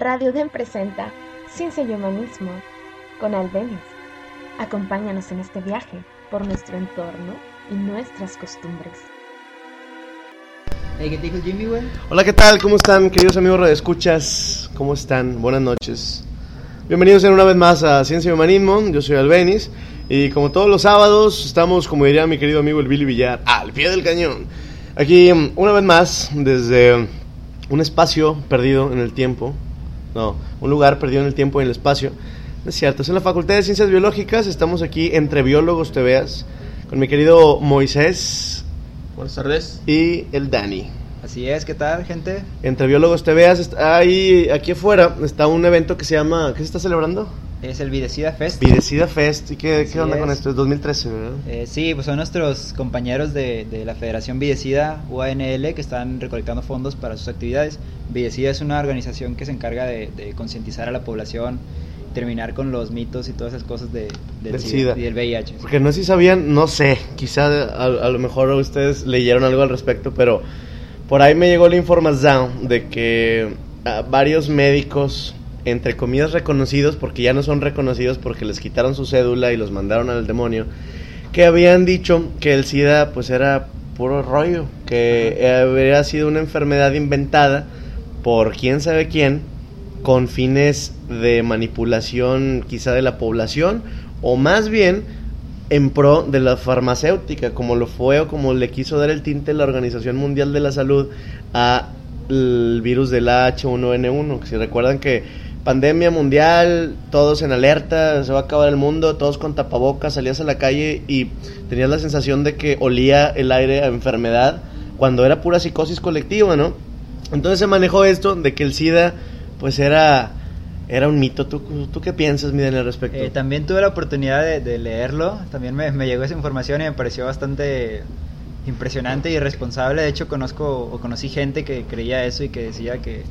Radio Den presenta Ciencia y Humanismo con Albenis. Acompáñanos en este viaje por nuestro entorno y nuestras costumbres. Hey, ¿qué te dijo Jimmy, güey? Hola, ¿qué tal? ¿Cómo están, queridos amigos radioescuchas? ¿Cómo están? Buenas noches. Bienvenidos una vez más a Ciencia y Humanismo. Yo soy Albenis. Y como todos los sábados, estamos, como diría mi querido amigo el Billy Villar, al pie del cañón. Aquí, una vez más, desde un espacio perdido en el tiempo. No, un lugar perdido en el tiempo y en el espacio. No es cierto, es en la Facultad de Ciencias Biológicas. Estamos aquí entre biólogos, te veas, con mi querido Moisés. Buenas tardes. Y el Dani. Así es, ¿qué tal, gente? Entre biólogos te veas, ahí, aquí afuera está un evento que se llama, ¿qué se está celebrando? Es el Videcida Fest. Videcida Fest, ¿y qué, qué onda con esto? Es 2013, ¿verdad? Eh, sí, pues son nuestros compañeros de, de, la Federación Videcida, UANL, que están recolectando fondos para sus actividades. Videcida es una organización que se encarga de, de concientizar a la población, terminar con los mitos y todas esas cosas de, del, Del SIDA, SIDA. y del VIH. Porque no sé si sabían, no sé, quizá a, a lo mejor ustedes leyeron algo al respecto, pero por ahí me llegó la información de que ah, varios médicos, entre comillas reconocidos, porque ya no son reconocidos porque les quitaron su cédula y los mandaron al demonio, que habían dicho que el SIDA pues era puro rollo, que había sido una enfermedad inventada por quién sabe quién, con fines de manipulación quizá de la población, o más bien en pro de la farmacéutica, como lo fue o como le quiso dar el tinte la Organización Mundial de la Salud a el virus del H1N1, que si recuerdan que pandemia mundial, todos en alerta, se va a acabar el mundo, todos con tapabocas, salías a la calle y tenías la sensación de que olía el aire a enfermedad cuando era pura psicosis colectiva, ¿no? Entonces se manejó esto de que el SIDA pues era era un mito. ¿Tú, tú qué piensas, Miden, al respecto? Eh, también tuve la oportunidad de, leerlo, también me, me, llegó esa información y me pareció bastante impresionante y responsable. De hecho, conozco o conocí gente que creía eso y que decía que,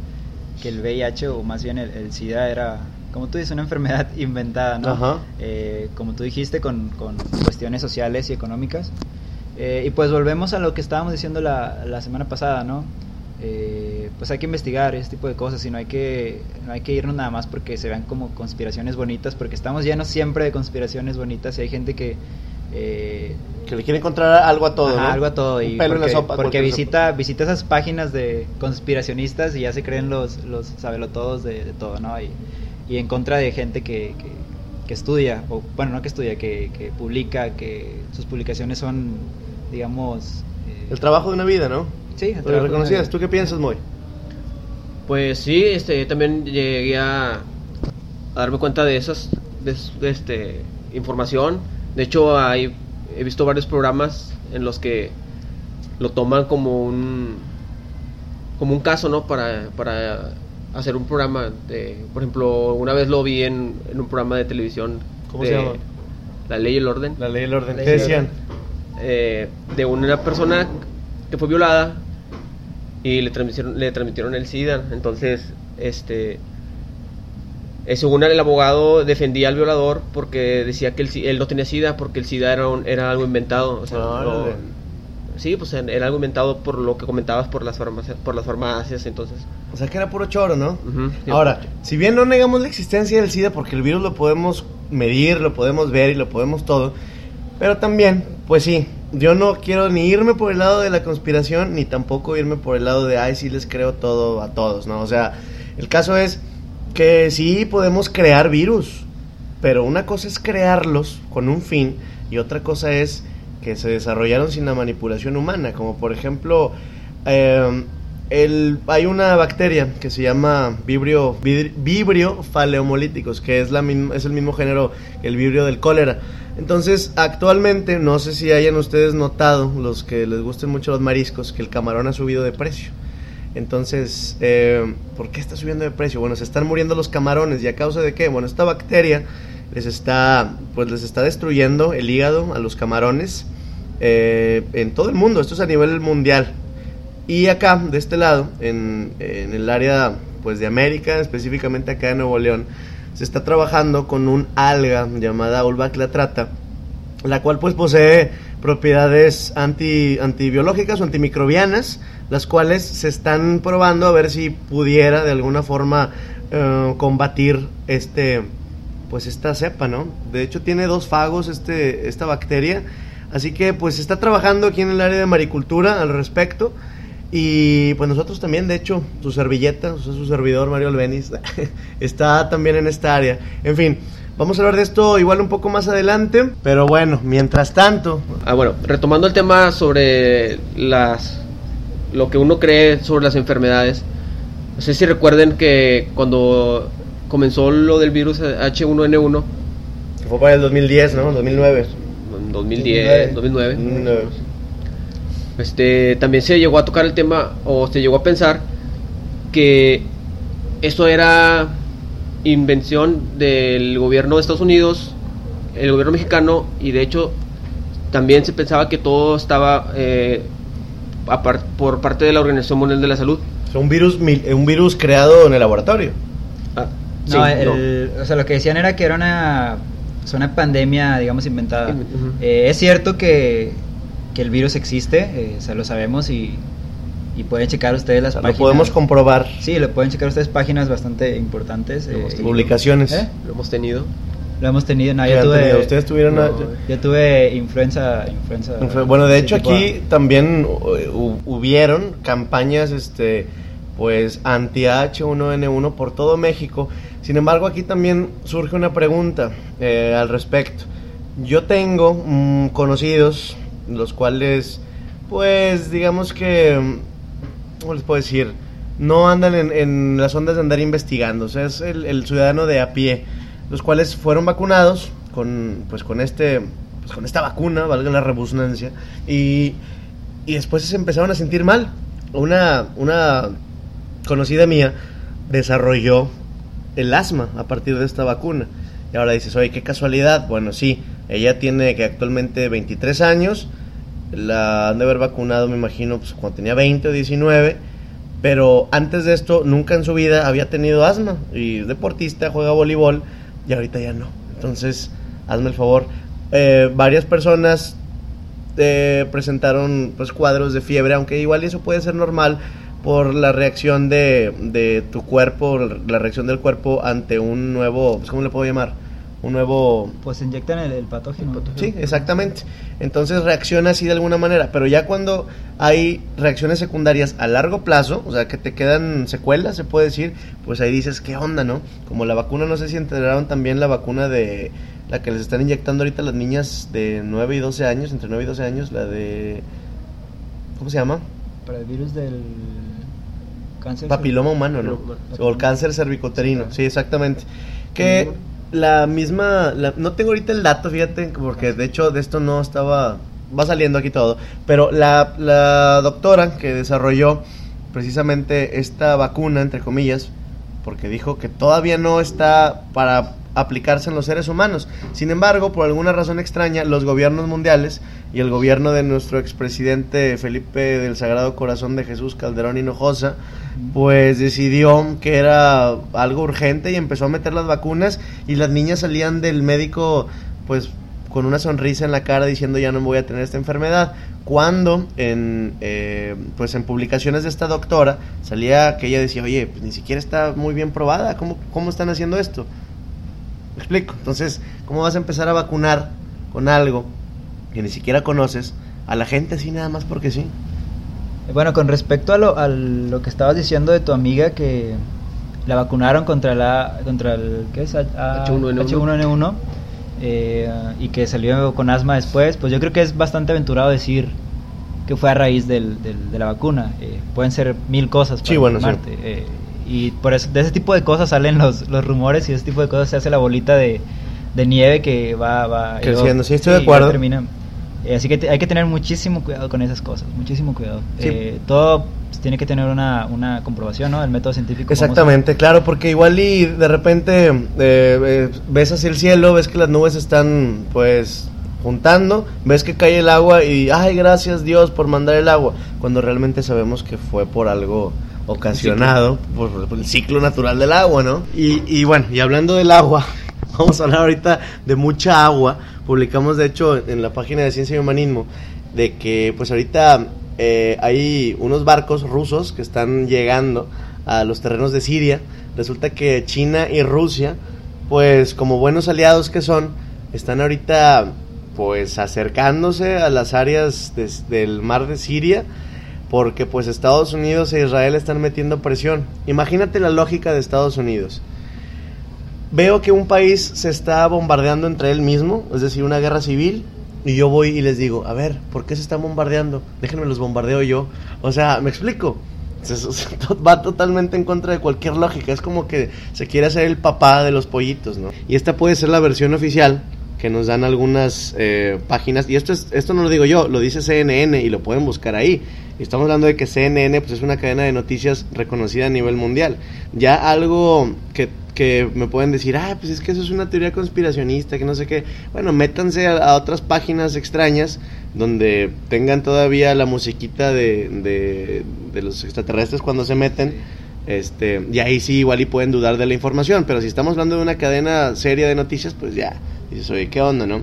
que el VIH o más bien el, el, SIDA era, como tú dices, una enfermedad inventada, ¿no? Ajá. Eh, como tú dijiste, con, con, cuestiones sociales y económicas. Eh, y pues volvemos a lo que estábamos diciendo la, la semana pasada, ¿no? Eh, pues hay que investigar ese tipo de cosas y no hay que no hay que irnos nada más porque se vean como conspiraciones bonitas porque estamos llenos siempre de conspiraciones bonitas y hay gente que eh, que le quiere encontrar algo a todo ajá, ¿no? algo a todo y pelo en porque, la sopa, porque visita visita esas páginas de conspiracionistas y ya se creen los los sabelotodos de, de todo no y, y en contra de gente que, que, que estudia o bueno no que estudia que, que publica que sus publicaciones son digamos eh, el trabajo de una vida no Sí, ¿Lo reconocías? ¿Tú qué piensas, Moy? Pues sí, este, también llegué a, a darme cuenta de esas, de, de, este, información. De hecho, hay, he visto varios programas en los que lo toman como un, como un caso, ¿no? Para, para hacer un programa de, por ejemplo, una vez lo vi en, en un programa de televisión. ¿Cómo de se llama? La Ley y el Orden. La Ley y el Orden. ¿Qué decían? Eh, de una persona que fue violada y le transmitieron, le transmitieron el SIDA. Entonces, este, eh, según el abogado defendía al violador porque decía que el, él no tenía SIDA porque el SIDA era, un, era algo inventado. O sea, Ah, sí, pues era algo inventado por lo que comentabas por las farmacias, por las farmacias. Entonces, O sea, que era puro choro, ¿no? sí, Ahora, si bien no negamos la existencia del SIDA porque el virus lo podemos medir, lo podemos ver y lo podemos todo, pero también, pues sí, yo no quiero ni irme por el lado de la conspiración ni tampoco irme por el lado de, ay, sí les creo todo a todos, ¿no? O sea, el caso es que sí podemos crear virus, pero una cosa es crearlos con un fin y otra cosa es que se desarrollaron sin la manipulación humana, como por ejemplo, eh, el, hay una bacteria que se llama vibrio, faleomolíticos, que es, la, es el mismo género que el vibrio del cólera. Entonces, actualmente, no sé si hayan ustedes notado, los que les gusten mucho los mariscos, que el camarón ha subido de precio. Entonces, eh, ¿por qué está subiendo de precio? Bueno, se están muriendo los camarones y a causa de qué? Bueno, esta bacteria les está, pues les está destruyendo el hígado a los camarones eh, en todo el mundo. Esto es a nivel mundial. Y acá, de este lado, en, el área pues de América, específicamente acá en Nuevo León, se está trabajando con un alga llamada Ulvaclatrata, la cual pues posee propiedades anti, antibiológicas o antimicrobianas las cuales se están probando a ver si pudiera de alguna forma eh, combatir este pues esta cepa, ¿no? De hecho tiene dos fagos este esta bacteria, así que pues está trabajando aquí en el área de maricultura al respecto. Y pues nosotros también, de hecho, su servilleta, su servidor Mario Albeniz, está también en esta área. En fin, vamos a hablar de esto igual un poco más adelante, pero bueno, mientras tanto... Ah, bueno, retomando el tema sobre las lo que uno cree sobre las enfermedades. No sé si recuerden que cuando comenzó lo del virus H1N1, Que fue para el 2010, ¿no? 2009. en 2010, 2009, 2009. este, también se llegó a tocar el tema o se llegó a pensar que esto era invención del gobierno de Estados Unidos, el gobierno mexicano y de hecho también se pensaba que todo estaba eh, apar- por parte de la Organización Mundial de la Salud. Es un virus, un virus creado en el laboratorio. Ah, No, sí, el- o sea, lo que decían era que era una, o una pandemia, digamos, inventada. Eh, es cierto que, que el virus existe, eh, o sea, lo sabemos y, y pueden checar ustedes O las lo páginas. podemos comprobar. Sí, lo pueden checar ustedes páginas bastante importantes. eh, Publicaciones. ¿Eh? Lo hemos tenido. Lo hemos tenido, no, ¿Qué yo tuve, tenido? Ustedes tuvieron... No, a- yo tuve influenza, influenza. Bueno, de hecho A. aquí también hu- hubieron campañas, este, pues anti H1N1 por todo México. Sin embargo, aquí también surge una pregunta eh, al respecto. Yo tengo mm, conocidos, los cuales, pues, digamos que, mm, ¿cómo les puedo decir? No andan en, en las ondas de andar investigando, o sea, es el, el ciudadano de a pie, los cuales fueron vacunados con, pues, con este, pues, con esta vacuna, valga la redundancia, y, y después se empezaron a sentir mal. Una, una conocida mía desarrolló el asma a partir de esta vacuna. Y ahora dices, oye, qué casualidad. Bueno, sí, ella tiene que actualmente 23 años. La han de haber vacunado, me imagino, pues, cuando tenía 20 o 19. Pero antes de esto, nunca en su vida había tenido asma. Y es deportista, juega voleibol. Y ahorita ya no. Entonces, hazme el favor. Eh, varias personas eh, presentaron pues cuadros de fiebre, aunque igual eso puede ser normal por la reacción de, de tu cuerpo, la reacción del cuerpo ante un nuevo, pues, ¿cómo le puedo llamar? Un nuevo... Pues inyectan el, el patógeno. Sí, exactamente. Entonces reacciona así de alguna manera, pero ya cuando hay reacciones secundarias a largo plazo, o sea, que te quedan secuelas, se puede decir, pues ahí dices, ¿qué onda, no? Como la vacuna, no sé si enteraron también la vacuna de la que les están inyectando ahorita las niñas de 9 y 12 años, entre 9 y 12 años, la de... ¿Cómo se llama? Para el virus del cáncer. Papiloma humano, ¿no? Papiloma. O el cáncer cervicoterino, sí, exactamente. Que la misma, la- no tengo ahorita el dato, fíjate, porque de hecho de esto no estaba, va saliendo aquí todo, pero la, la doctora que desarrolló precisamente esta vacuna, entre comillas, porque dijo que todavía no está para aplicarse en los seres humanos. Sin embargo, por alguna razón extraña, los gobiernos mundiales y el gobierno de nuestro expresidente Felipe del Sagrado Corazón de Jesús Calderón Hinojosa, pues decidió que era algo urgente y empezó a meter las vacunas y las niñas salían del médico pues con una sonrisa en la cara diciendo ya no voy a tener esta enfermedad cuando en eh, pues en publicaciones de esta doctora salía que ella decía oye pues ni siquiera está muy bien probada cómo cómo están haciendo esto ¿Me explico entonces cómo vas a empezar a vacunar con algo que ni siquiera conoces a la gente así nada más porque sí Bueno, con respecto a lo, a lo que estabas diciendo de tu amiga que la vacunaron contra la contra el ¿qué es? A- H1N1. H1N1 eh, y que salió con asma después, pues yo creo que es bastante aventurado decir que fue a raíz del, del- de la vacuna. Eh, pueden ser mil cosas para Sí, bueno, sí. eh, y por eso de ese tipo de cosas salen los, los rumores y de ese tipo de cosas se hace la bolita de, de nieve que va, va Creciendo, sí, estoy de acuerdo. termina. Eh, así que hay que tener muchísimo cuidado con esas cosas, muchísimo cuidado. Sí. Eh, todo pues, tiene que tener una, una comprobación, ¿no? El método científico. Exactamente, claro, porque igual y de repente eh, eh, ves hacia el cielo, ves que las nubes están pues juntando, ves que cae el agua y ay gracias Dios por mandar el agua, cuando realmente sabemos que fue por algo ocasionado por, por el ciclo natural del agua, ¿no? Y, y bueno, y hablando del agua, vamos a hablar ahorita de mucha agua, publicamos de hecho en la página de Ciencia y Humanismo de que pues ahorita eh, hay unos barcos rusos que están llegando a los terrenos de Siria. Resulta que China y Rusia, pues como buenos aliados que son, están ahorita pues acercándose a las áreas del mar de Siria porque pues Estados Unidos e Israel están metiendo presión. Imagínate la lógica de Estados Unidos. Veo que un país se está bombardeando entre él mismo, es decir, una guerra civil, y yo voy y les digo, a ver, ¿por qué se están bombardeando? Déjenme los bombardeo yo. O sea, ¿me explico? Va totalmente en contra de cualquier lógica. Es como que se quiere hacer el papá de los pollitos, ¿no? Y esta puede ser la versión oficial que nos dan algunas eh, páginas. Y esto, es, esto no lo digo yo, lo dice CNN y lo pueden buscar ahí. Y Estamos hablando de que CNN pues, es una cadena de noticias reconocida a nivel mundial. Ya algo que, que me pueden decir, ah, pues es que eso es una teoría conspiracionista, que no sé qué. Bueno, métanse a, a otras páginas extrañas donde tengan todavía la musiquita de, de, de los extraterrestres cuando se meten. Este, y ahí sí igual y pueden dudar de la información, pero si estamos hablando de una cadena seria de noticias, pues ya, dices, oye, ¿qué onda, no?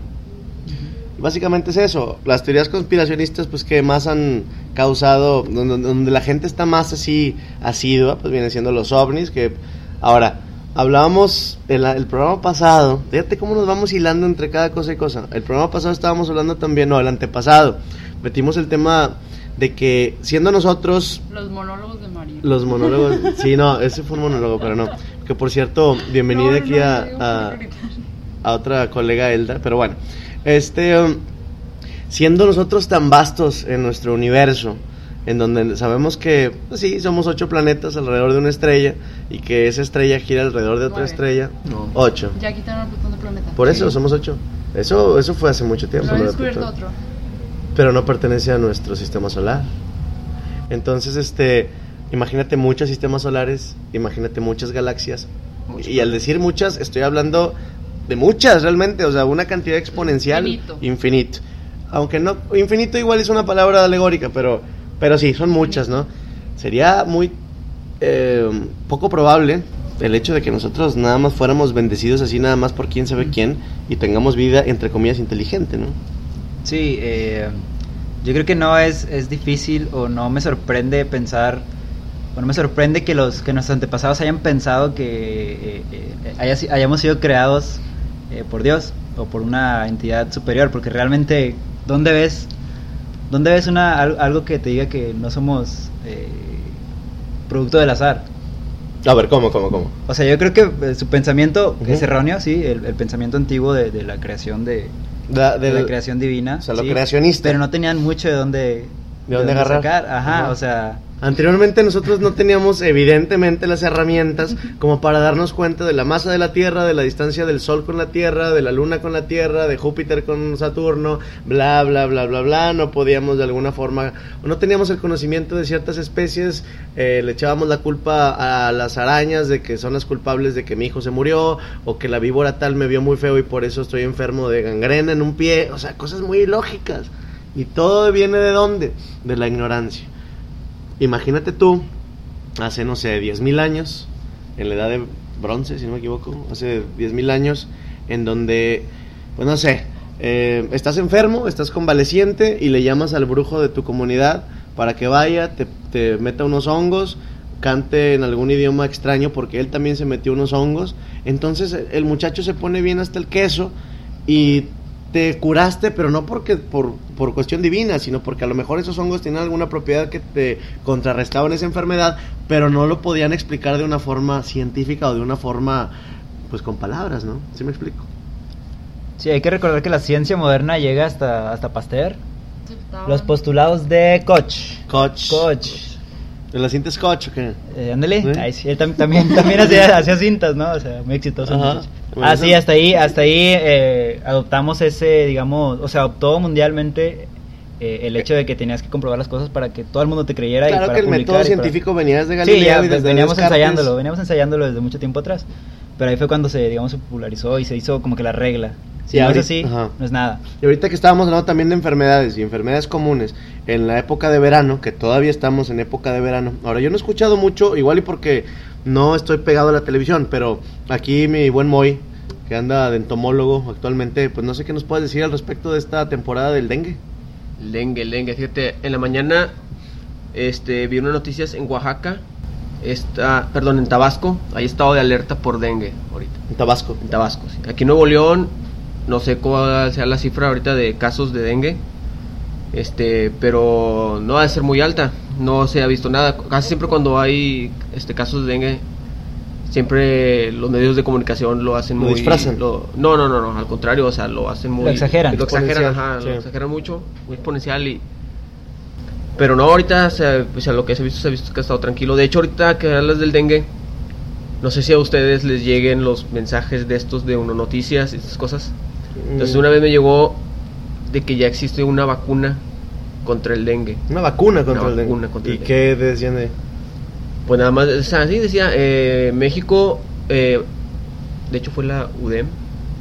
Básicamente es eso, las teorías conspiracionistas pues que más han causado, donde, donde la gente está más así asidua, pues vienen siendo los ovnis, que ahora, hablábamos el, el programa pasado, fíjate cómo nos vamos hilando entre cada cosa y cosa, el programa pasado estábamos hablando también, no, el antepasado, metimos el tema de que siendo nosotros Los monólogos de Mario. los monólogos, sí, no, ese fue un monólogo, pero no, que por cierto, bienvenida No, aquí no, a-. a otra colega Elda, pero bueno, este, um, siendo nosotros tan vastos en nuestro universo, en donde sabemos que, pues sí, somos ocho planetas alrededor de una estrella y que esa estrella gira alrededor de otra Nueve. estrella, No. ocho. Ya quitaron a Plutón de planeta. Por eso somos ocho. Eso, eso fue hace mucho tiempo. Lo descubierto otro. Pero no pertenece a nuestro sistema solar. Entonces, este, imagínate muchos sistemas solares, imagínate muchas galaxias. Y al decir muchas, estoy hablando de muchas realmente, o sea, una cantidad exponencial Infinito. infinito. Aunque no, infinito igual es una palabra alegórica, pero, pero sí, son muchas, ¿no? Sería muy eh, poco probable el hecho de que nosotros nada más fuéramos bendecidos así nada más por quién sabe quién y tengamos vida entre comillas inteligente, ¿no? Sí, eh, yo creo que no es, es difícil o no me sorprende pensar, o no me sorprende que, los, que nuestros antepasados hayan pensado que eh, eh, si- hayamos sido creados eh, por Dios o por una entidad superior, porque realmente, ¿dónde ves, dónde ves una, al- algo que te diga que no somos eh, producto del azar? A ver, ¿cómo, cómo, cómo? O sea, yo creo que eh, su pensamiento es erróneo, sí, el, el pensamiento antiguo de, de la creación de, Da- de la creación divina. o sea, lo sí, creacionista. Pero no tenían mucho de dónde, ¿De dónde agarrar? sacar. Ajá, Ajá. o sea, Anteriormente nosotros no teníamos evidentemente las herramientas como para darnos cuenta de la masa de la Tierra, de la distancia del Sol con la Tierra, de la Luna con la Tierra, de Júpiter con Saturno, bla, bla, bla, bla, bla. No podíamos de alguna forma, o no teníamos el conocimiento de ciertas especies, eh, le echábamos la culpa a las arañas de que son las culpables de que mi hijo se murió, o que la víbora tal me vio muy feo y por eso estoy enfermo de gangrena en un pie, o sea, cosas muy lógicas. Y todo viene de dónde? De la ignorancia. Imagínate tú, hace, no sé, 10.000 años, en la edad de bronce, si no me equivoco, hace 10.000 años, en donde, pues no sé, eh, estás enfermo, estás convaleciente y le llamas al brujo de tu comunidad para que vaya, te, te meta unos hongos, cante en algún idioma extraño porque él también se metió unos hongos. Entonces el muchacho se pone bien hasta el queso y te curaste, pero no porque por, por cuestión divina, sino porque a lo mejor esos hongos tenían alguna propiedad que te contrarrestaban esa enfermedad, pero no lo podían explicar de una forma científica o de una forma, pues con palabras, ¿no? ¿Sí me explico? sí, hay que recordar que la ciencia moderna llega hasta, hasta Pasteur. Sí, estaba- Los postulados de Koch. Coach. Koch. ¿Te la sientes coach o qué? Eh, ándale, ¿Sí? Ay, sí, él tam- también, también hacía, hacía cintas, ¿no? O sea, muy exitoso. Bueno, ah, sí, eso- hasta ahí, hasta ahí eh, adoptamos ese, digamos, o sea, adoptó mundialmente eh, el hecho de que tenías que comprobar las cosas para que todo el mundo te creyera. y Claro para que el método y para- científico venía desde Sí, Galileo ya y desde veníamos ensayándolo, veníamos ensayándolo desde mucho tiempo atrás. Pero ahí fue cuando se, digamos, se popularizó y se hizo como que la regla. Si Y no es ahorita- así, ajá. no es nada. Y ahorita que estábamos hablando también de enfermedades y enfermedades comunes, en la época de verano, que todavía estamos en época de verano. Ahora, yo no he escuchado mucho, igual y porque no estoy pegado a la televisión, pero aquí mi buen Moy, que anda de entomólogo actualmente, pues no sé qué nos puedes decir al respecto de esta temporada del dengue. Dengue, dengue. Fíjate, en la mañana este, vi unas noticias en Oaxaca, está, perdón, en Tabasco. Hay estado de alerta por dengue ahorita. En Tabasco. En Tabasco, sí. Aquí en Nuevo León, no sé cuál sea la cifra ahorita de casos de dengue. Este, pero no ha de ser muy alta. No se ha visto nada. Casi siempre cuando hay este casos de dengue, siempre los medios de comunicación lo hacen Lo muy disfrazan. lo- no, no, no, no, al contrario, o sea, lo hacen muy Lo exageran. Lo exageran, ajá, sí. lo exageran mucho, muy exponencial y pero no, ahorita, o sea, o sea, lo que se ha visto, se ha visto que ha estado tranquilo. De hecho, ahorita que hablas del dengue, no sé si a ustedes les lleguen los mensajes de estos de Uno Noticias y estas cosas. Entonces, Mm. una vez me llegó de que ya existe una vacuna contra el dengue. Una vacuna contra Una el dengue. contra ¿Y el qué decían de...? Pues nada más, o sea, sí decía, eh, México, eh, de hecho fue la UDEM,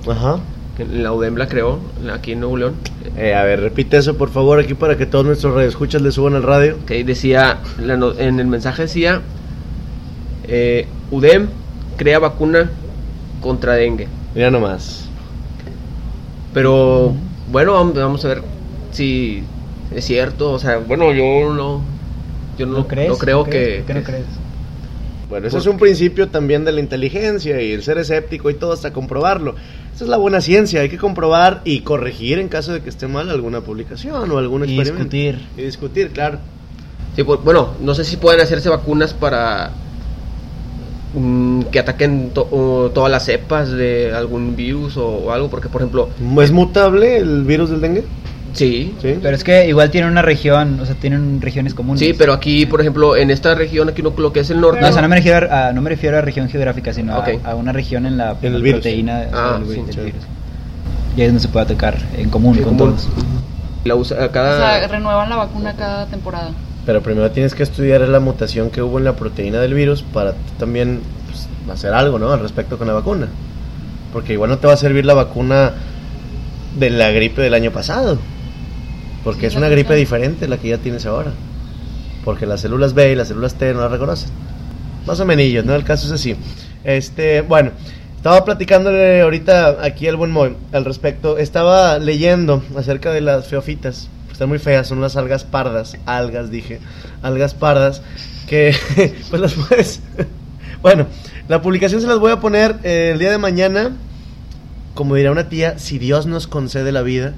Ajá. Que la UDEM la creó, aquí en Nuevo León, Eh, a ver, repite eso por favor aquí para que todos nuestros radioescuchas le suban al radio. que decía, la en el mensaje decía, eh, UDEM crea vacuna contra dengue. Mira nomás. Pero bueno, vam- vamos a ver si es cierto. O sea, bueno, yo no. Yo no, ¿No crees? no creo ¿No crees? que. ¿Por qué no crees? Bueno, ese es un principio también de la inteligencia y el ser escéptico y todo hasta comprobarlo. Esa es la buena ciencia, hay que comprobar y corregir en caso de que esté mal alguna publicación o algún Y experimento. discutir. Y discutir, claro. Sí, pues, bueno, no sé si pueden hacerse vacunas para mm, que ataquen to- o todas las cepas de algún virus o, o algo, porque por ejemplo, ¿Es mutable el virus del dengue? Sí, Sí. Pero es que igual tienen una región, o sea, tienen regiones comunes. sí, pero aquí, por ejemplo, en esta región, aquí no, lo que es el norte, No, o sea, no me refiero a, no me refiero a región geográfica, sino a- una región en la, En el la virus. proteína Ah, del, sí, del sí. virus. Y ahí es donde se puede atacar en común con común. todos. la usa O cada sea, renuevan la vacuna cada temporada. Pero primero tienes que estudiar la mutación que hubo en la proteína del virus para también pues, hacer algo, ¿no? Al respecto con la vacuna. Porque igual no te va a servir la vacuna de la gripe del año pasado. Porque Sí, es una gripe diferente la que ya tienes ahora. Porque las células B y las células T no las reconocen. Más o menos, ¿no? El caso es así. Este, bueno, estaba platicándole ahorita aquí al buen Moy al respecto. Estaba leyendo acerca de las feofitas. Están muy feas, son las algas pardas. Algas, dije. Algas pardas. Que, pues las puedes. bueno, la publicación se las voy a poner eh, el día de mañana. Como dirá una tía, si Dios nos concede la vida.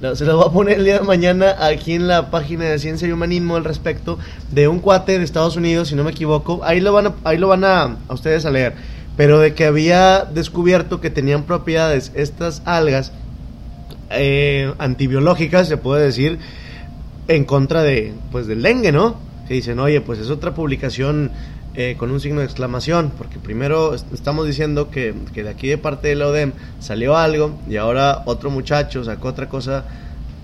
Se las voy a poner el día de mañana aquí en la página de Ciencia y Humanismo al respecto de un cuate de Estados Unidos, si no me equivoco. Ahí lo van a, ahí lo van a, a ustedes a leer. Pero de que había descubierto que tenían propiedades estas algas eh, antibiológicas, se puede decir, en contra de, pues, del dengue, ¿no? Que dicen, oye, pues es otra publicación eh, con un signo de exclamación, porque primero est- estamos diciendo que, que de aquí de parte de la ODEM salió algo y ahora otro muchacho sacó otra cosa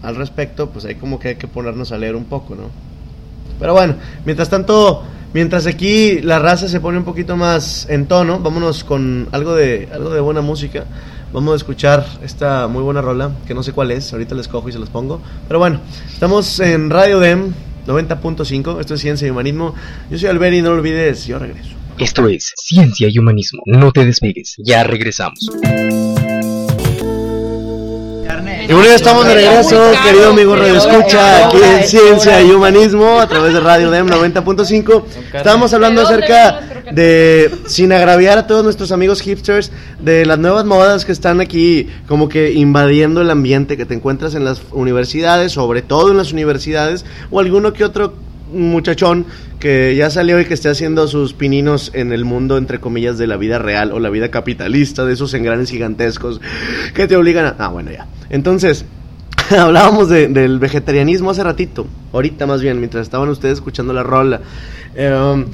al respecto, pues ahí como que hay que ponernos a leer un poco, ¿no? Pero bueno, mientras tanto, mientras aquí la raza se pone un poquito más en tono, vámonos con algo de, algo de buena música. Vamos a escuchar esta muy buena rola, que no sé cuál es, ahorita les cojo y se los pongo. Pero bueno, estamos en Radio DEM 90.5, esto es Ciencia y Humanismo. Yo soy Alberi, no lo olvides, yo regreso. Esto es Ciencia y Humanismo. No te despegues. Ya regresamos. Y bueno, ya estamos de regreso, querido amigo Radio Escucha, aquí en Ciencia y Humanismo, a través de Radio DEM 90.5. Estábamos hablando ¿De dónde acerca de, sin agraviar a todos nuestros amigos hipsters, de las nuevas modas que están aquí como que invadiendo el ambiente que te encuentras en las universidades, sobre todo en las universidades, o alguno que otro muchachón que ya salió y que esté haciendo sus pininos en el mundo, entre comillas, de la vida real o la vida capitalista, de esos engranes gigantescos que te obligan a... Ah, bueno, ya. Entonces, hablábamos de- del vegetarianismo hace ratito, ahorita más bien, mientras estaban ustedes escuchando la rola. Em,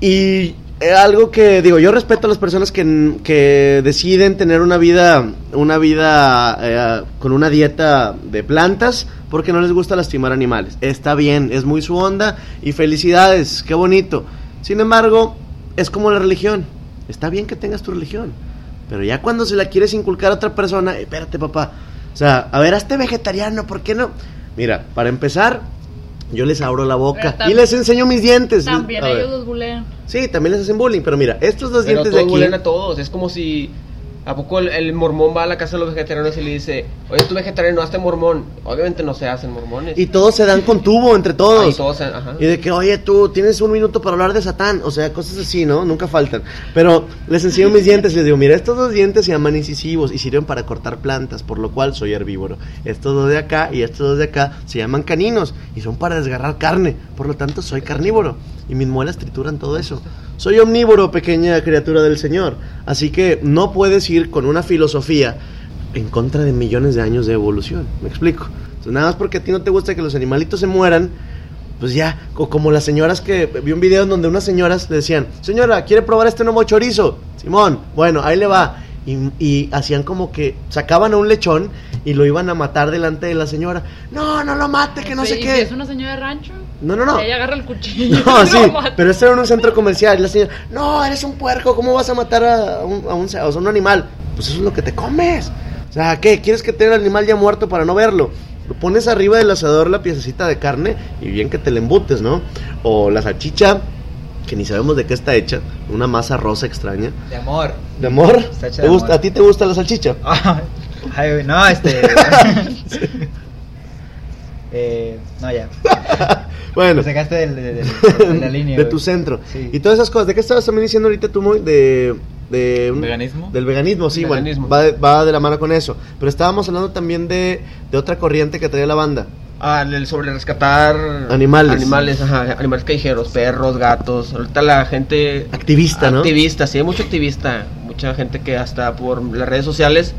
y algo que digo, yo respeto a las personas que, que deciden tener una vida, una vida eh, con una dieta de plantas porque no les gusta lastimar animales. Está bien, es muy su onda y felicidades, qué bonito. Sin embargo, es como la religión. Está bien que tengas tu religión, pero ya cuando se la quieres inculcar a otra persona, espérate papá, o sea, a ver, hazte vegetariano, ¿por qué no? Mira, para empezar, yo les abro la boca y les enseño mis dientes. También A ver. ellos los bulean. Sí, también les hacen bullying, pero mira, estos dos Pero dientes todos de bulean a aquí. todos. Es como si ¿A poco el, el mormón va a la casa de los vegetarianos y le dice, oye, tú vegetariano, hazte mormón? Obviamente no se hacen mormones. Y todos se dan con tubo entre Ah, todos. y todos se- ajá. Y de que, oye, tú tienes un minuto para hablar de Satán. O sea, cosas así, ¿no? Nunca faltan. Pero les enseño mis dientes y les digo, mira, estos dos dientes se llaman incisivos y sirven para cortar plantas, por lo cual soy herbívoro. Estos dos de acá y estos dos de acá se llaman caninos y son para desgarrar carne. Por lo tanto, soy carnívoro. Y mis muelas trituran todo eso. Soy omnívoro, pequeña criatura del Señor. Así que no puedes ir con una filosofía en contra de millones de años de evolución. ¿Me explico? Entonces, nada más porque a ti no te gusta que los animalitos se mueran, pues ya, co- como las señoras que vi un video en donde unas señoras le decían, señora, ¿quiere probar este nuevo chorizo? Simón, bueno, ahí le va. Y, y hacían como que sacaban a un lechón y lo iban a matar delante de la señora. No, no lo mate, que no Sí, sé qué. es una señora de rancho. No, no, no. Ella agarra el cuchillo. No, sí, pero esto era en un centro comercial. Y la señora, no, eres un puerco, ¿cómo vas a matar a un, a un, animal? Pues eso es lo que te comes. O sea, ¿qué? ¿Quieres que tenga el animal ya muerto para no verlo? Lo pones arriba del asador la piececita de carne y bien que te la embutes, ¿no? O la salchicha, que ni sabemos de qué está hecha, una masa rosa extraña. De amor. ¿De amor? Está hecha ¿Te de gusta- amor. ¿A ti te gusta la salchicha? Ay, güey, no, este. eh, no, ya. Bueno. Me sacaste del- de, la línea. de güey. tu centro. Sí. Y todas esas cosas. ¿De qué estabas también diciendo ahorita tú, Moy? De, de un- ¿Veganismo? Del veganismo, sí, Veganismo. bueno. Va de, va de la mano con eso. Pero estábamos hablando también de, de otra corriente que traía la banda. Ah, el sobre rescatar Animales. Animales, ajá, animales callejeros, perros, gatos. Ahorita la gente Activista, ¿no? Activista, sí, hay mucho activista, mucha gente que hasta por las redes sociales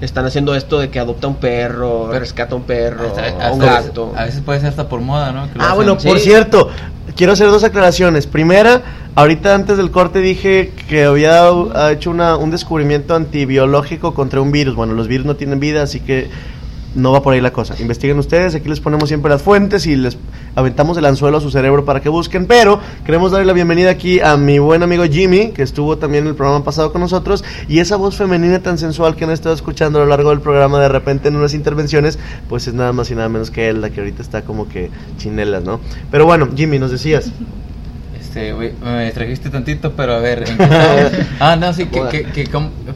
están haciendo esto de que adopta un perro, Pero- rescata un perro, Hasta- un gato. A veces puede ser hasta por moda, ¿no? Que Ah, hacen. bueno, por cierto, quiero hacer dos aclaraciones. Primera, ahorita antes del corte dije que había hecho una, un descubrimiento antibiológico contra un virus. Bueno, los virus no tienen vida, así que no va por ahí la cosa. Investiguen ustedes, aquí les ponemos siempre las fuentes y les aventamos el anzuelo a su cerebro para que busquen. Pero queremos darle la bienvenida aquí a mi buen amigo Jimmy, que estuvo también en el programa pasado con nosotros. Y esa voz femenina tan sensual que han estado escuchando a lo largo del programa de repente en unas intervenciones, pues es nada más y nada menos que él, la que ahorita está como que chinelas, ¿no? Pero bueno, Jimmy, nos decías. Este, me trajiste tantito, pero a ver. ah, no, sí, que, que,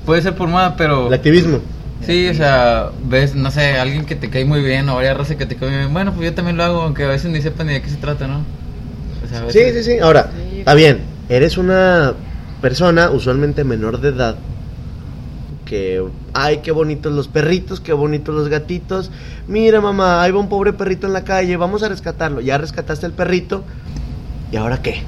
puede ser por moda, pero. El activismo. Sí, o sea, ves, no sé, alguien que te cae muy bien o varias raza que te cae muy bien. Bueno, pues yo también lo hago, aunque a veces ni sepan ni de qué se trata, ¿no? O sea, a Sí, sí, sí. Ahora, está bien. Eres una persona usualmente menor de edad que, ay, qué bonitos los perritos, qué bonitos los gatitos. Mira, mamá, ahí va un pobre perrito en la calle, vamos a rescatarlo. Ya rescataste el perrito. ¿Y ahora qué?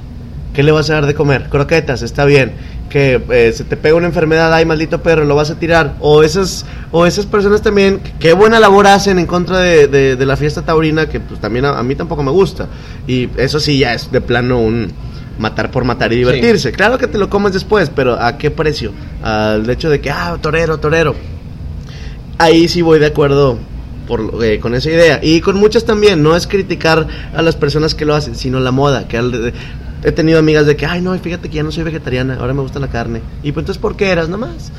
¿Qué le vas a dar de comer? Croquetas, está bien. Que eh, se te pega una enfermedad, ay, maldito perro, lo vas a tirar. O esas, o esas personas también, qué buena labor hacen en contra de, de- de la fiesta taurina, que pues también a, a mí tampoco me gusta. Y eso sí, ya es de plano un matar por matar y divertirse. Claro que te lo comes después, pero ¿a qué precio? Al hecho de que, ah, torero, torero. Ahí sí voy de acuerdo por, eh, con esa idea. Y con muchas también, no es criticar a las personas que lo hacen, sino la moda. que al- He tenido amigas de que, ay, no, fíjate que ya no soy vegetariana, ahora me gusta la carne. Y pues entonces, ¿por qué eras nomás?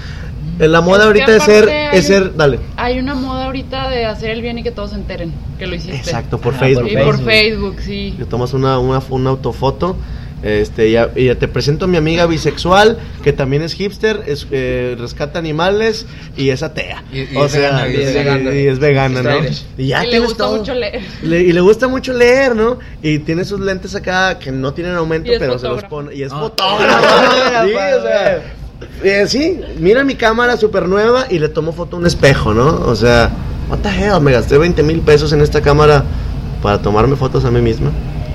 La moda Es ahorita es ser, es ser, dale. Hay una moda ahorita de hacer el bien y que todos se enteren que lo hiciste. Exacto, por Ah, Facebook. Y por. Facebook, sí. Le tomas una, una, una autofoto. Este, ya, y ya te presento a mi amiga bisexual, que también es hipster, es, eh, rescata animales y es atea. Y- y o es sea, vegana, y es y- vegana. y es vegana, ¿no? Y ya y le gusta todo. mucho leer. Le- y le gusta mucho leer, ¿no? Y tiene sus lentes acá que no tienen aumento, pero se los pone. Y es Ah. fotógrafo. sí, o sea. eh, sí, mira mi cámara súper nueva y le tomo foto a un espejo, ¿no? O sea, what the hell, me gasté 20 mil pesos en esta cámara para tomarme fotos a mí misma.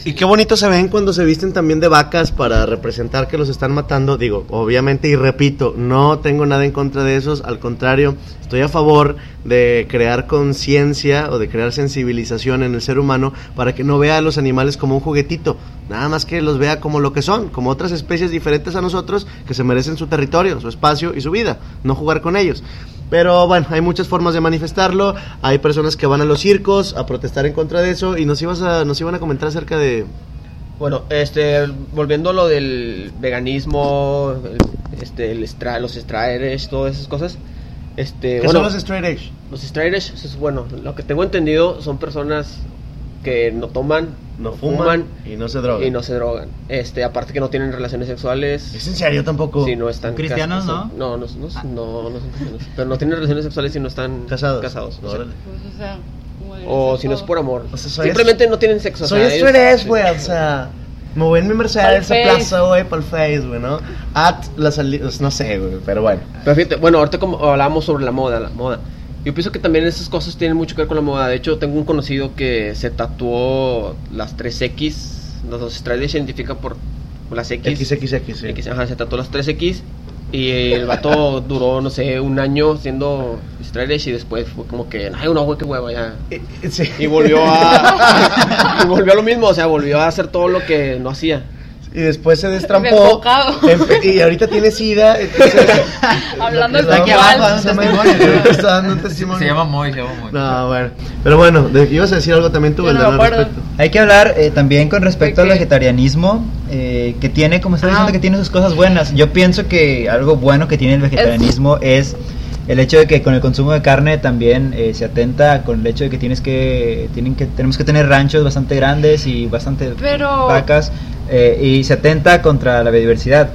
Y qué bonito se ven cuando se visten también de vacas para representar que los están matando. Digo, obviamente, y repito, no tengo nada en contra de esos. Al contrario, estoy a favor de crear conciencia o de crear sensibilización en el ser humano para que no vea a los animales como un juguetito. Nada más que los vea como lo que son, como otras especies diferentes a nosotros que se merecen su territorio, su espacio y su vida. No jugar con ellos. Pero bueno, hay muchas formas de manifestarlo. Hay personas que van a los circos a protestar en contra de eso. Y nos, ibas a, nos iban a comentar acerca de. Bueno, este, volviendo a lo del veganismo, este, el extra, los extraeres, todas esas cosas. Este, ¿Qué bueno, son los straight edge? Los extraeres, es bueno, lo que tengo entendido son personas que no toman No fuman, y no se drogan. y no se drogan. Este, aparte que no tienen relaciones sexuales. ¿Es en serio tampoco? Si no están Cristianos, ¿no? No, no, no, no, no son cristianos. Pero no tienen relaciones sexuales si no están Casados. casados. o sea. Pues, o sea, o si no es por amor. O sea, Simplemente no tienen sexo. o Soy sea, ellos- estrés, güey, o sea... Me voy en mi Mercedes a plaza, güey, para el Face, güey, ¿no? At la salida, no sé, güey, pero bueno. Pero fíjate, bueno, ahorita como hablábamos sobre la moda, la moda. Yo pienso que también esas cosas tienen mucho que ver con la moda. De hecho, tengo un conocido que se tatuó las 3X. Los Australia se identifica por, las X. XXX, sí. X, ajá, se tatuó las 3X. Y el vato duró, no sé, un año siendo Straight y después fue como que, ay, no, güey, qué hueva, ya. Eh, eh, sí. Y volvió a. y volvió a lo mismo, o sea, volvió a hacer todo lo que no hacía. Y después se destrampó. Y ahorita tiene sida. entonces- Hablando Está aquí abajo, está dando un testimonio. Se llama Moy, se llama Moy. No, bueno. Pero bueno, de- ibas a decir algo también tú, Yo no al respecto. Hay que hablar eh, también con respecto al ¿De vegetarianismo, eh, que tiene, como está diciendo, Ah. que tiene sus cosas buenas. Yo pienso que algo bueno que tiene el vegetarianismo es, el hecho de que con el consumo de carne también eh, se atenta con el hecho de que tienes que, tienen que tenemos que tener ranchos bastante grandes y bastante Pero- vacas eh, y se atenta contra la biodiversidad.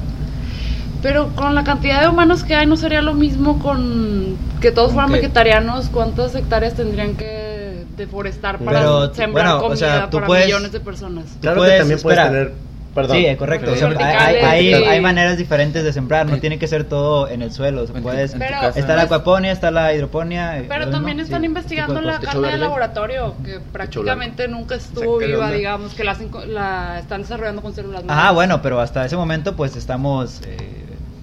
Pero con la cantidad de humanos que hay, ¿no sería lo mismo con que todos fueran vegetarianos? ¿Cuántas hectáreas tendrían que deforestar para Pero, sembrar bueno, o comida sea, tú para puedes- millones de personas? Claro puedes- que también puedes espera. tener. Perdón. Sí, correcto. O sea, hay, hay- hay maneras diferentes de sembrar, no tiene que ser todo en el suelo. se En tu- puedes- Pero- está la acuaponia, está la hidroponía. eh, Pero también están sí, investigando la carne de laboratorio, que prácticamente nunca estuvo viva, digamos, que la, hacen la están desarrollando con células Ajá, madre. bueno, pero hasta ese momento pues estamos eh,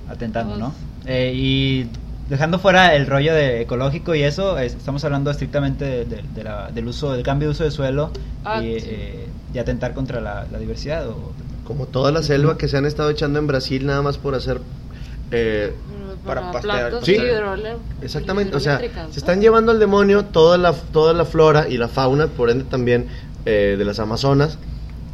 atentando, ¿no? Eh, y dejando fuera el rollo de ecológico y eso, es- estamos hablando estrictamente de- de- de la- del uso, del cambio de uso de suelo Ah, y, sí. eh, y atentar contra la, la diversidad. O, Como toda la selva que se han estado echando en Brasil nada más por hacer. eh, para pastear. plantas Sí. exactamente, o sea, se están llevando al demonio toda la, toda la flora y la fauna, por ende también eh, de las Amazonas.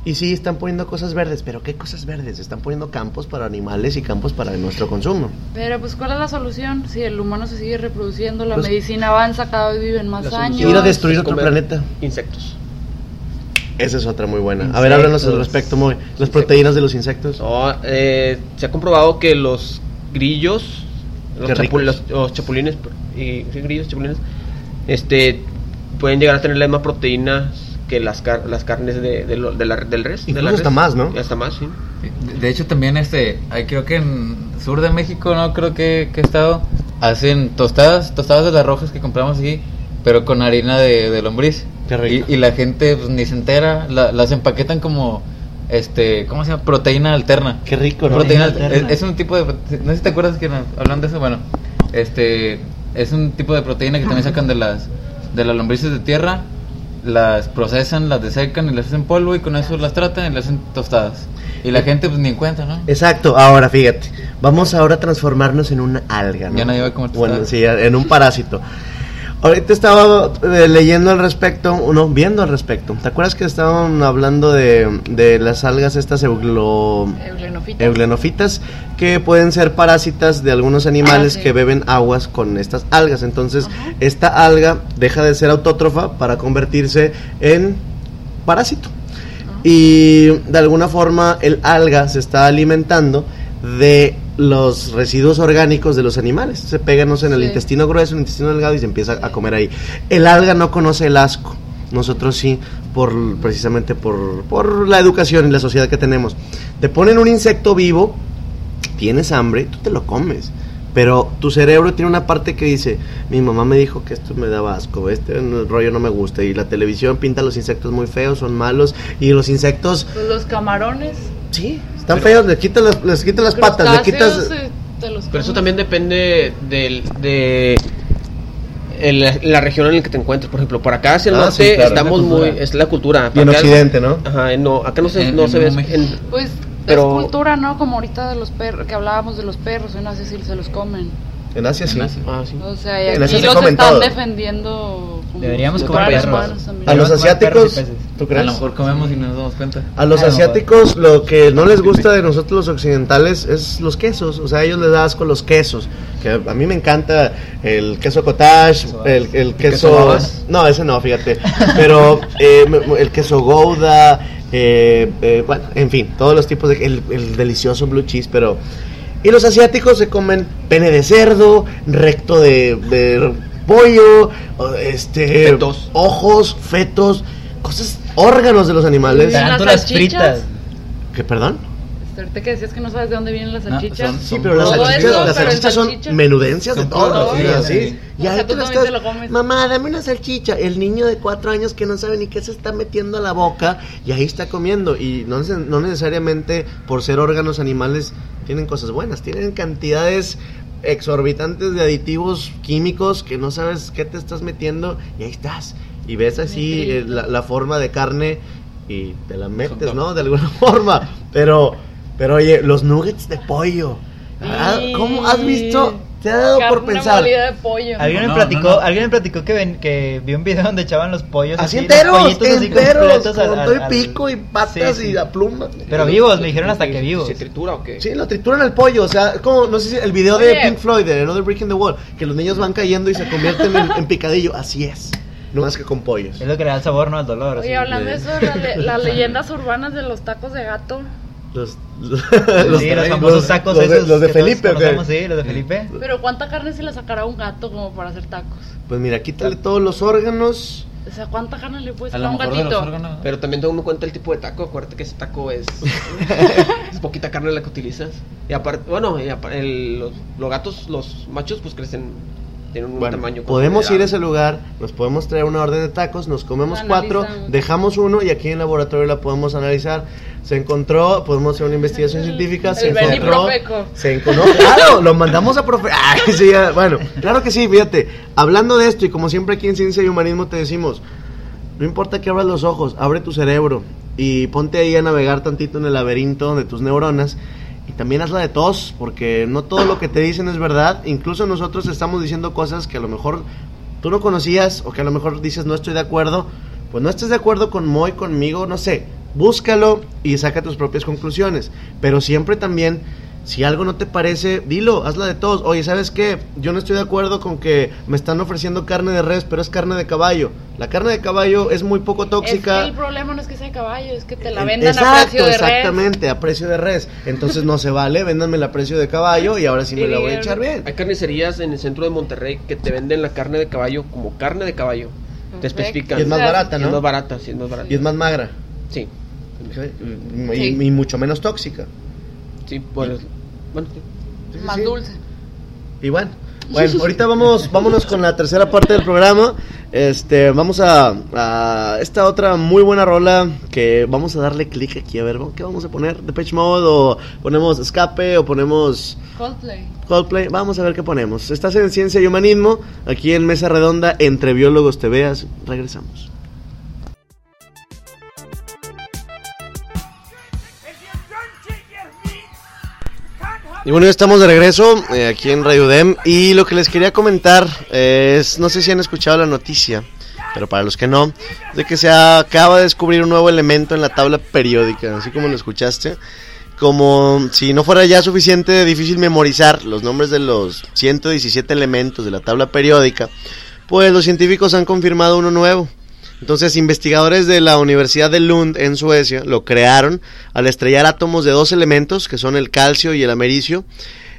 Y sí, están poniendo cosas verdes, pero ¿qué cosas verdes? Están poniendo campos para animales y campos para nuestro consumo. Pero pues ¿cuál es la solución? Si el humano se sigue reproduciendo, la Pues- medicina avanza, cada vez viven más años. Ir a destruir es otro planeta. Insectos. Esa es otra muy buena. A ver, háblanos al respecto, Moy. Las proteínas de los insectos. No, eh, se ha comprobado que los grillos, los, los- los chapulines, y, sí, grillos, chapulines, este, pueden llegar a tener las mismas proteínas que las, car- las carnes de, de lo- de la, del res. de Incluso la hasta res. más, ¿no? Hasta más, sí. De- De hecho, también este, hay, creo que en sur de México, no creo que, que he estado, hacen tostadas, tostadas de las rojas que compramos aquí, pero con harina de, de lombriz. Qué rico. Y, y la gente pues, ni se entera, la- las empaquetan como, este, ¿cómo se llama? Proteína alterna. Qué rico, ¿no? Proteína Proteína alter- alterna. es, es un tipo de, no sé si te acuerdas que hablando de eso, bueno, este, es un tipo de proteína que también sacan de las, de las lombrices de tierra, las procesan, las desecan y las hacen polvo y con eso las tratan y las hacen tostadas. Y la gente pues ni en cuenta, ¿no? Exacto, ahora fíjate, vamos ahora a transformarnos en una alga, ¿no? Ya nadie va a comer Bueno, tostadas. sí, en un parásito. Ahorita estaba eh, leyendo al respecto, no, viendo al respecto. ¿Te acuerdas que estaban hablando de, de las algas estas euglo, que pueden ser parásitas de algunos animales Ah, sí. que beben aguas con estas algas? Entonces, Ajá. esta alga deja de ser autótrofa para convertirse en parásito. Y de alguna forma el alga se está alimentando de los residuos orgánicos de los animales. Se pega, no sé, en el Sí. intestino grueso, en el intestino delgado y se empieza a comer ahí. El alga no conoce el asco. Nosotros sí, por precisamente por, por la educación y la sociedad que tenemos. Te ponen un insecto vivo, tienes hambre, tú te lo comes. Pero tu cerebro tiene una parte que dice, mi mamá me dijo que esto me daba asco, este rollo no me gusta. Y la televisión pinta los insectos muy feos, son malos. Y los insectos, Pues los camarones. sí, están feos, les quitas las, les quitas las patas, le quitas... Pero eso también depende del, de el- la, la región en la que te encuentres. Por ejemplo, por acá hacia el Ah, norte sí, claro, estamos es muy... Es la cultura. Y en Occidente, ¿no? Ajá, no, acá no se, En- no en se ve... Pues Pero- es cultura, ¿no? Como ahorita de los perros, que hablábamos de los perros, en Asia sí se los comen. En Asia sí. En Asia. ah, sí. O sea, y En aquí Asia se los están defendiendo Deberíamos comer perros. A los asiáticos, peces. ¿tú A crees? lo mejor comemos y no nos damos cuenta. A los A asiáticos lo que no les gusta de nosotros los occidentales es los quesos, o sea, a ellos les da asco los quesos, que a mí me encanta el queso cottage, el, el queso? No, ese no, fíjate, pero eh, el queso gouda, eh, eh, bueno, en fin, todos los tipos de... El, el delicioso blue cheese, pero... Y los asiáticos se comen pene de cerdo, recto de, de pollo, o, este, Fetos. ojos, fetos, cosas, órganos de los animales. ¿Y las Tarántulas salchichas? fritas. ¿Qué, perdón? Este, Ahorita que decías que no sabes de dónde vienen las No, salchichas. son- Sí, pero las salchichas, eso, las pero salchichas son salchichas. menudencias de todos todo, los días, sí. Y ahí tú estás, mamá, dame una salchicha. El niño de cuatro años que no sabe ni qué se está metiendo a la boca y ahí está comiendo. Y no necesariamente por ser órganos animales tienen cosas buenas, tienen cantidades exorbitantes de aditivos químicos que no sabes qué te estás metiendo y ahí estás. Y ves así eh, la, la forma de carne y te la metes. ¿no? De alguna forma. Pero, pero oye, los nuggets de pollo. ¿Cómo has visto? Te ha dado por Carne pensar. molida de pollo. Alguien No, me no, platicó, no. alguien me platicó que ven, que vio un video donde echaban los pollos Así enteros, así enteros, completos al- con al- todo y pico y patas Sí, sí. y la pluma. Pero vivos, me dijeron hasta que vivos. ¿Se tritura o qué? Sí, lo trituran el pollo, o sea, como, no sé si el video de Oye. Pink Floyd, de Another Brick in the Wall, que los niños van cayendo y se convierten en, en picadillo, así es, no más que con pollos. Es lo que le da el sabor, ¿no? Al dolor. Oye, así. hablando de eso, le- las leyendas urbanas de los tacos de gato. Los, sí, los famosos tacos los de- esos. los de Felipe, Sí, los de Felipe. Pero ¿cuánta carne se le sacará a un gato como para hacer tacos? Pues mira, quítale todos los órganos. O sea, ¿cuánta carne le puedes A sacar a un mejor de los gatito? órganos. Pero también toma en cuenta el tipo de taco. Acuérdate que ese taco es. es poquita carne la que utilizas. Y aparte, bueno, y apa- el- los, los gatos, los machos, pues crecen. Tienen un Bueno, tamaño. podemos ir a ese lugar, nos podemos traer una orden de tacos, nos comemos cuatro, dejamos uno y aquí en el laboratorio la podemos analizar. Se encontró, podemos hacer una investigación científica, se encontró, Profeco. se encontró, claro, lo mandamos a profe, Ay, sí, ya, bueno, claro que sí, fíjate, hablando de esto y como siempre aquí en Ciencia y Humanismo te decimos, no importa que abras los ojos, abre tu cerebro y ponte ahí a navegar tantito en el laberinto de tus neuronas y también hazla de tos, porque no todo lo que te dicen es verdad. Incluso nosotros estamos diciendo cosas que a lo mejor tú no conocías o que a lo mejor dices no estoy de acuerdo. Pues no estés de acuerdo con Moy, conmigo, no sé. Búscalo y saca tus propias conclusiones. Pero siempre también, si algo no te parece, dilo, hazla de todos. Oye, ¿sabes qué? Yo no estoy de acuerdo con que me están ofreciendo carne de res, pero es carne de caballo. La carne de caballo es muy poco Es tóxica. que el problema no es que sea de caballo, es que te la Eh, vendan a Exacto, precio de res. exactamente, a precio de res. Entonces no se vale, véndanmela a precio de caballo y ahora sí me Y la voy a echar bien. Hay carnicerías en el centro de Monterrey que te venden la carne de caballo como carne de caballo. Te especifican. Y es más barata, Y es más ¿no? barata, sí, es más barata. Y es más magra. Sí, Y, Sí. y mucho menos tóxica. Sí, pues. Bueno, sí. Sí, sí, Más sí. dulce. Y bueno, bueno, ahorita vamos, vámonos con la tercera parte del programa. Este, vamos a, a esta otra muy buena rola que vamos a darle clic aquí a ver, ¿qué vamos a poner? Depeche Mode o ponemos Escape o ponemos Coldplay. Coldplay, vamos a ver qué ponemos. Estás en Ciencia y Humanismo, aquí en Mesa Redonda, entre biólogos te veas. Regresamos. Y bueno, ya estamos de regreso eh, aquí en Radio Dem y lo que les quería comentar es, no sé si han escuchado la noticia, pero para los que no, de que se acaba de descubrir un nuevo elemento en la tabla periódica, así como lo escuchaste, como si no fuera ya suficiente difícil memorizar los nombres de los 117 elementos de la tabla periódica, pues los científicos han confirmado uno nuevo. Entonces, investigadores de la Universidad de Lund en Suecia lo crearon al estrellar átomos de dos elementos, que son el calcio y el americio.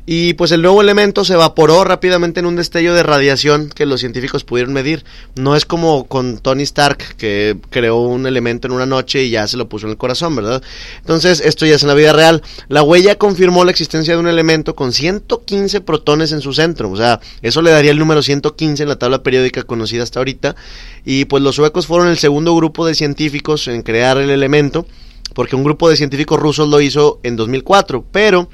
Y pues el nuevo elemento se evaporó rápidamente en un destello de radiación que los científicos pudieron medir. No es como con Tony Stark, que creó un elemento en una noche y ya se lo puso en el corazón, ¿verdad? Entonces, esto ya es en la vida real. La huella confirmó la existencia de un elemento con 115 protones en su centro. O sea, eso le daría el número 115 en la tabla periódica conocida hasta ahorita. Y pues los suecos fueron el segundo grupo de científicos en crear el elemento, porque un grupo de científicos rusos lo hizo en 2004, pero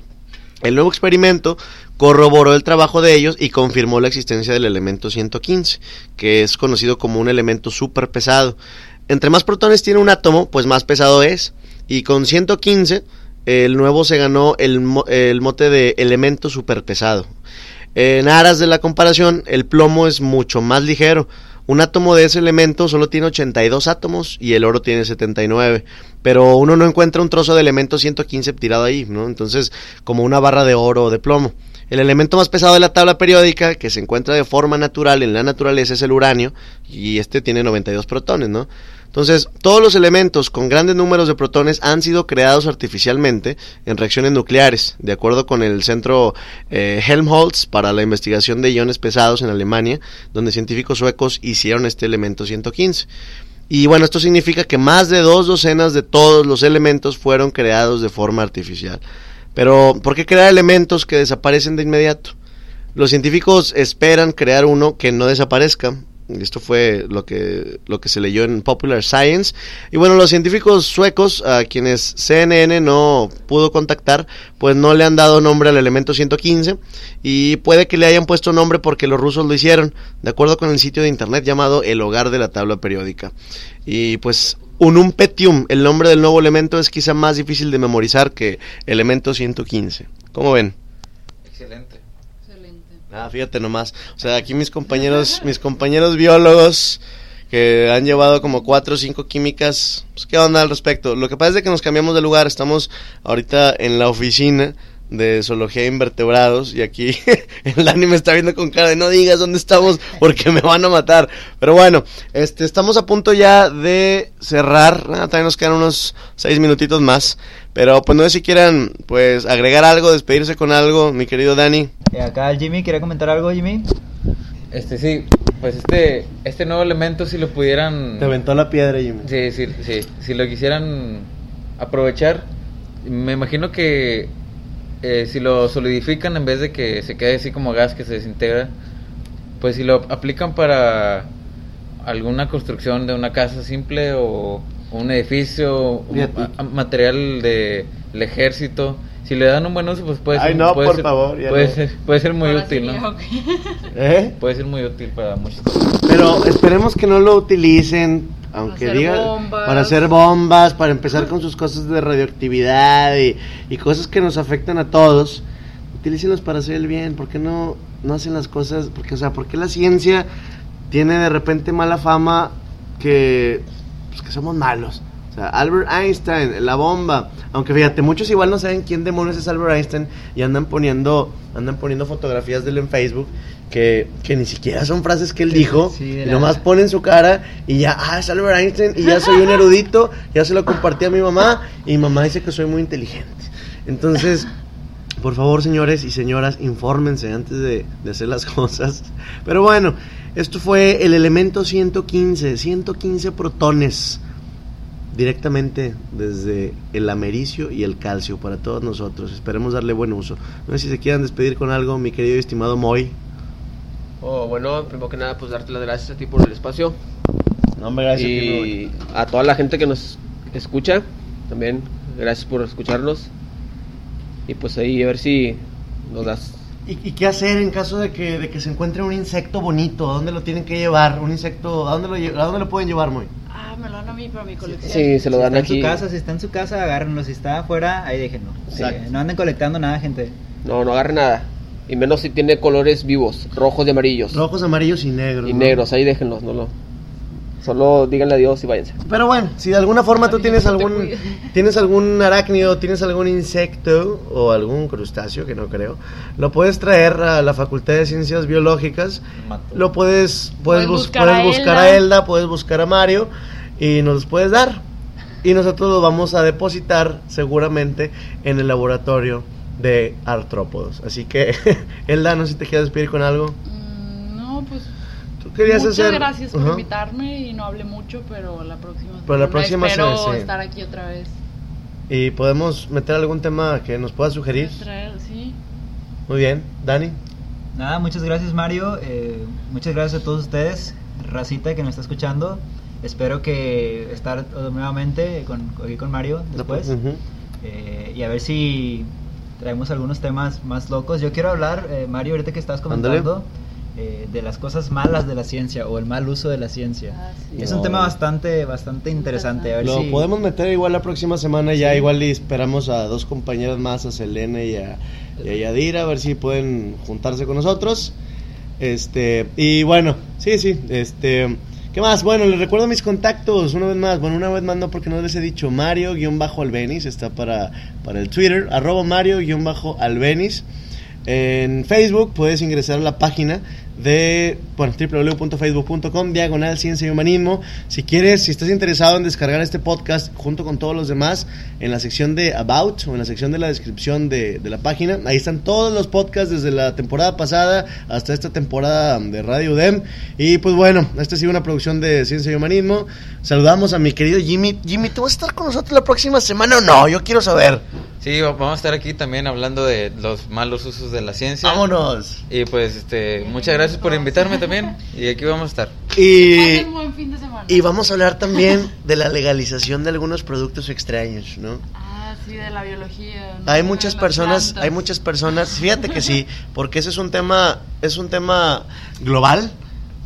el nuevo experimento corroboró el trabajo de ellos y confirmó la existencia del elemento 115, que es conocido como un elemento súper pesado. Entre más protones tiene un átomo, pues más pesado es. Y con 115, el nuevo se ganó el, el mote de elemento súper pesado. En aras de la comparación, el plomo es mucho más ligero. Un átomo de ese elemento solo tiene 82 átomos y el oro tiene 79. Pero uno no encuentra un trozo de elemento 115 tirado ahí, ¿no? Entonces, como una barra de oro o de plomo. El elemento más pesado de la tabla periódica, que se encuentra de forma natural en la naturaleza, es el uranio, y este tiene 92 protones, ¿no? Entonces, todos los elementos con grandes números de protones han sido creados artificialmente en reacciones nucleares, de acuerdo con el centro eh, Helmholtz para la investigación de iones pesados en Alemania, donde científicos suecos hicieron este elemento 115. Y bueno, esto significa que más de dos docenas de todos los elementos fueron creados de forma artificial. Pero, ¿por qué crear elementos que desaparecen de inmediato? Los científicos esperan crear uno que no desaparezca. Esto fue lo que, lo que se leyó en Popular Science. Y bueno, los científicos suecos, a quienes CNN no pudo contactar, pues no le han dado nombre al elemento 115. Y puede que le hayan puesto nombre porque los rusos lo hicieron, de acuerdo con el sitio de internet llamado El Hogar de la Tabla Periódica. Y pues Unum Petium, el nombre del nuevo elemento, es quizá más difícil de memorizar que elemento 115. ¿Cómo ven? Ah, fíjate nomás. O sea, aquí mis compañeros, mis compañeros biólogos que han llevado como cuatro o cinco químicas, pues qué onda al respecto. Lo que pasa es que nos cambiamos de lugar, estamos ahorita en la oficina de zoología de invertebrados y aquí el Dani me está viendo con cara de no digas dónde estamos porque me van a matar. Pero bueno, este estamos a punto ya de cerrar, Ah, también nos quedan unos seis minutitos más, pero pues no sé si quieran pues agregar algo, despedirse con algo, mi querido Dani. Eh, acá el Jimmy, ¿quiere comentar algo, Jimmy? Este sí, pues este este nuevo elemento si lo pudieran Te aventó la piedra, Jimmy. Sí, sí, sí, si lo quisieran aprovechar, me imagino que eh, si lo solidifican en vez de que se quede así como gas que se desintegra, pues si lo aplican para alguna construcción de una casa simple o un edificio, un material de el ejército, si le dan un buen uso, pues puede Ay, ser, no, puede por ser- favor, ya puede no. ser, puede ser muy Ahora útil, sí, ¿no? ¿Eh? Puede ser muy útil para muchas cosas. Pero esperemos que no lo utilicen, aunque hacer digan, bombas. para hacer bombas, para empezar con sus cosas de radioactividad y, y cosas que nos afectan a todos. Utilícenlos para hacer el bien, ¿por qué no, no hacen las cosas? Porque, o sea, ¿por qué la ciencia tiene de repente mala fama que, pues, que somos malos? O sea, Albert Einstein, la bomba. Aunque fíjate, muchos igual no saben quién demonios es Albert Einstein y andan poniendo, andan poniendo fotografías de él en Facebook que, que ni siquiera son frases que él dijo. Sí, y nomás ponen su cara y ya, ah, es Albert Einstein y ya soy un erudito, ya se lo compartí a mi mamá y mi mamá dice que soy muy inteligente. Entonces, por favor, señores y señoras, infórmense antes de, de hacer las cosas. Pero bueno, esto fue el elemento 115, 115 protones directamente desde el americio y el calcio para todos nosotros. Esperemos darle buen uso. No sé si se quieran despedir con algo, mi querido y estimado Moy. Oh, bueno, primero que nada, pues darte las gracias a ti por el espacio. No, hombre, gracias. y a toda la gente que nos escucha, también gracias por escucharnos. Y pues ahí a ver si nos das. ¿Y, y qué hacer en caso de que, de que se encuentre un insecto bonito? ¿A dónde lo tienen que llevar? Un insecto, ¿a dónde lo, a dónde lo pueden llevar, Moy? Ah, me lo dan a mí para mi colección. Sí, se lo Si dan está aquí. en su casa, si está en su casa, agárrenlo. Si está afuera, ahí déjenlo. Sí, no anden colectando nada, gente. No, no agarre nada. Y menos si tiene colores vivos, rojos y amarillos. Rojos, amarillos y negros. y ¿no? negros, ahí déjenlos, no lo. Solo díganle adiós y váyanse. Pero bueno, si de alguna forma tú tienes algún tienes algún arácnido, tienes algún insecto o algún crustáceo, que no creo, lo puedes traer a la Facultad de Ciencias Biológicas. Mato. Lo puedes puedes, Puedes bus- buscar puedes a buscar Elda. a Elda, puedes buscar a Mario y nos los puedes dar. Y nosotros los vamos a depositar seguramente en el laboratorio de artrópodos. Así que Elda, no sé si te quieres despedir con algo. Mm, no, pues. Tú querías muchas hacer gracias por invitarme y no hablé mucho, pero la próxima. Pero la semana próxima espero se- sí. estar aquí otra vez. y podemos meter algún tema que nos pueda sugerir. Traer, sí. Muy bien, Dani. Nada, muchas gracias Mario, eh, muchas gracias a todos ustedes, racita que nos está escuchando. Espero que estar nuevamente con, aquí con Mario después eh, y a ver si traemos algunos temas más locos. Yo quiero hablar, eh, Mario, ahorita que Ándale. comentando eh, de las cosas malas de la ciencia o el mal uso de la ciencia. Ah, sí. Es un tema bastante, bastante interesante. A ver Lo si podemos meter igual la próxima semana ya, igual y esperamos a dos compañeras más, a Selene y a, y a Yadira, a ver si pueden juntarse con nosotros. Este, y bueno, sí, sí, este, ¿qué más? Bueno, les recuerdo mis contactos una vez más. Bueno, una vez más no porque no les he dicho Mario-Albenis, está para, para el Twitter, arroba Mario-Albenis. En Facebook puedes ingresar a la página de bueno, www.facebook.com diagonal ciencia y humanismo. Si quieres, si estás interesado en descargar este podcast junto con todos los demás, en la sección de About o en la sección de la descripción de, de la página, ahí están todos los podcasts desde la temporada pasada hasta esta temporada de Radio UDEM. Y pues bueno, esta ha sido una producción de Ciencia y Humanismo. Saludamos a mi querido Jimmy. Jimmy, ¿tú vas a estar con nosotros la próxima semana o no? Yo quiero saber. Sí, va- vamos a estar aquí también hablando de los malos usos de la ciencia. Vámonos. Y pues, este, muchas gracias por invitarme también. Y aquí vamos a estar. Y, Pasen buen fin de semana. y vamos a hablar también de la legalización de algunos productos extraños, ¿no? Ah, sí, de la biología. ¿no? Hay muchas personas, plantas. hay muchas personas, fíjate que sí, porque ese es un tema, es un tema global.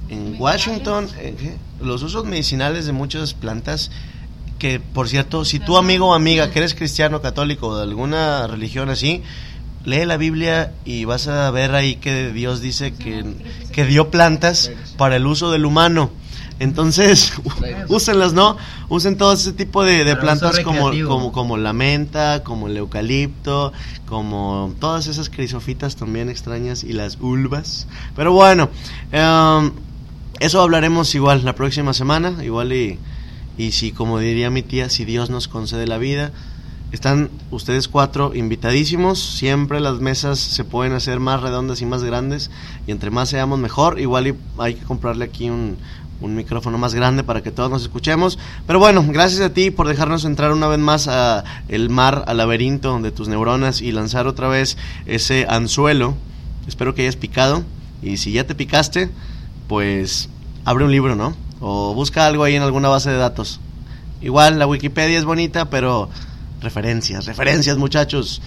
En Washington, eh, los usos medicinales de muchas plantas, que por cierto, si tu amigo o amiga que eres cristiano, católico o de alguna religión así, lee la Biblia y vas a ver ahí que Dios dice que, que dio plantas para el uso del humano. Entonces, úsenlas, ¿no? Usen todo ese tipo de, plantas como, como, como la menta, como el eucalipto, como todas esas crisofitas también extrañas y las ulvas. Pero bueno, em, eso hablaremos igual la próxima semana, igual y, y si, como diría mi tía, si Dios nos concede la vida. Están ustedes cuatro invitadísimos. Siempre las mesas se pueden hacer más redondas y más grandes. Y entre más seamos mejor. Igual hay que comprarle aquí un, un micrófono más grande para que todos nos escuchemos. Pero bueno, gracias a ti por dejarnos entrar una vez más a el mar, al laberinto de tus neuronas y lanzar otra vez ese anzuelo. Espero que hayas picado. Y si ya te picaste, pues abre un libro, ¿no? O busca algo ahí en alguna base de datos. Igual la Wikipedia es bonita, pero referencias, referencias muchachos.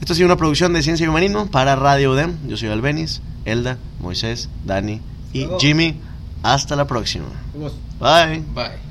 Esto ha sido una producción de Ciencia y Humanismo para Radio UDEM. Yo soy Albenis, Elda, Moisés, Dani y Jimmy. Hasta la próxima. Bye. Bye.